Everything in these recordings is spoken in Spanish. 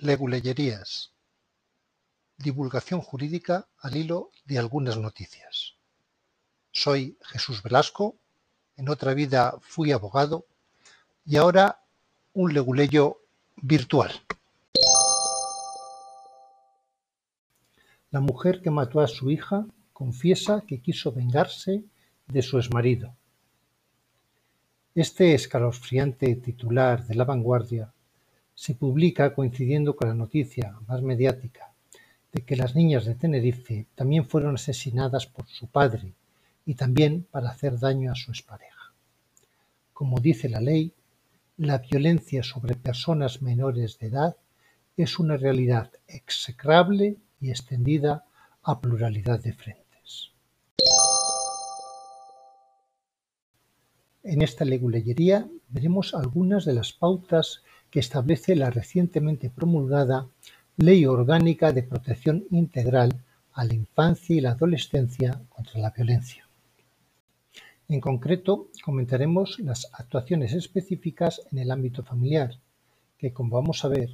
Leguleyerías: Divulgación jurídica al hilo de algunas noticias. Soy Jesús Velasco, en otra vida fui abogado y ahora un leguleyo virtual. La mujer que mató a su hija confiesa que quiso vengarse de su exmarido. Este escalofriante titular de La Vanguardia se publica coincidiendo con la noticia más mediática de que las niñas de Tenerife también fueron asesinadas por su padre y también para hacer daño a su expareja. Como dice la ley, la violencia sobre personas menores de edad es una realidad execrable y extendida a pluralidad de frentes. En esta leguleyería veremos algunas de las pautas que establece la recientemente promulgada Ley Orgánica de Protección Integral a la Infancia y la Adolescencia contra la Violencia. En concreto, comentaremos las actuaciones específicas en el ámbito familiar, que, como vamos a ver,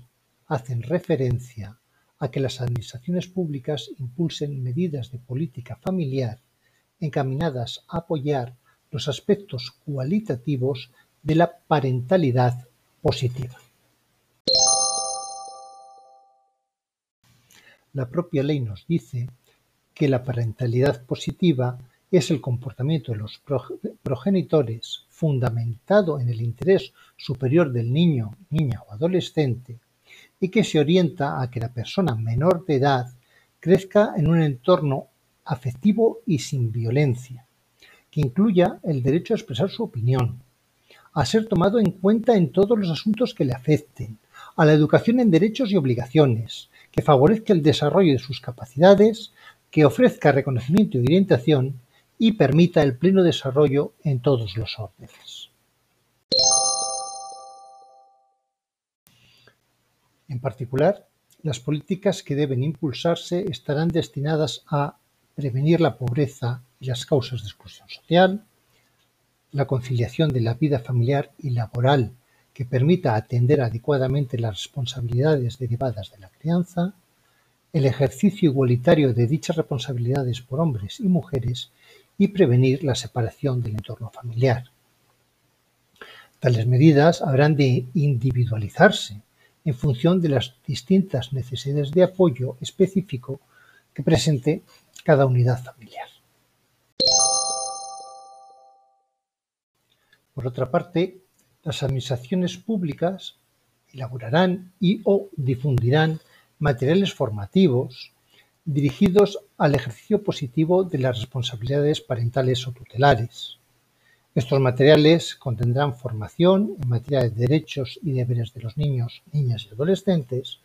hacen referencia a que las administraciones públicas impulsen medidas de política familiar encaminadas a apoyar los aspectos cualitativos de la parentalidad positiva. La propia ley nos dice que la parentalidad positiva es el comportamiento de los progenitores fundamentado en el interés superior del niño, niña o adolescente y que se orienta a que la persona menor de edad crezca en un entorno afectivo y sin violencia, que incluya el derecho a expresar su opinión, a ser tomado en cuenta en todos los asuntos que le afecten, a la educación en derechos y obligaciones, que favorezca el desarrollo de sus capacidades, que ofrezca reconocimiento y orientación y permita el pleno desarrollo en todos los órdenes. En particular, las políticas que deben impulsarse estarán destinadas a prevenir la pobreza y las causas de exclusión social, la conciliación de la vida familiar y laboral que permita atender adecuadamente las responsabilidades derivadas de la crianza, el ejercicio igualitario de dichas responsabilidades por hombres y mujeres y prevenir la separación del entorno familiar. Tales medidas habrán de individualizarse en función de las distintas necesidades de apoyo específico que presente cada unidad familiar. Por otra parte, las administraciones públicas elaborarán y o difundirán materiales formativos dirigidos al ejercicio positivo de las responsabilidades parentales o tutelares. Estos materiales contendrán formación en materia de derechos y deberes de los niños, niñas y adolescentes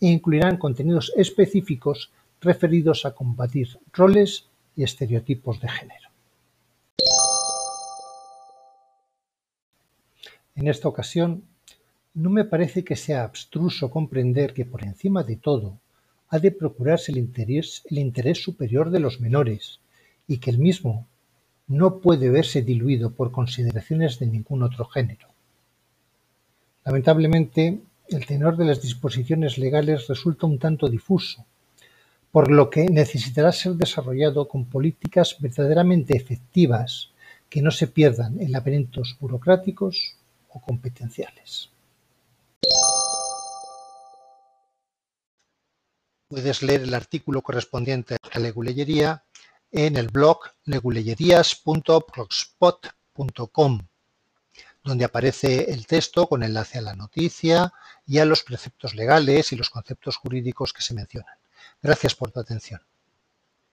e incluirán contenidos específicos referidos a combatir roles y estereotipos de género. En esta ocasión, no me parece que sea abstruso comprender que por encima de todo ha de procurarse el interés, superior de los menores y que el mismo no puede verse diluido por consideraciones de ningún otro género. Lamentablemente, el tenor de las disposiciones legales resulta un tanto difuso, por lo que necesitará ser desarrollado con políticas verdaderamente efectivas que no se pierdan en laberintos burocráticos competenciales. Puedes leer el artículo correspondiente a leguleyería en el blog leguleyerias.blogspot.com, donde aparece el texto con enlace a la noticia y a los preceptos legales y los conceptos jurídicos que se mencionan. Gracias por tu atención.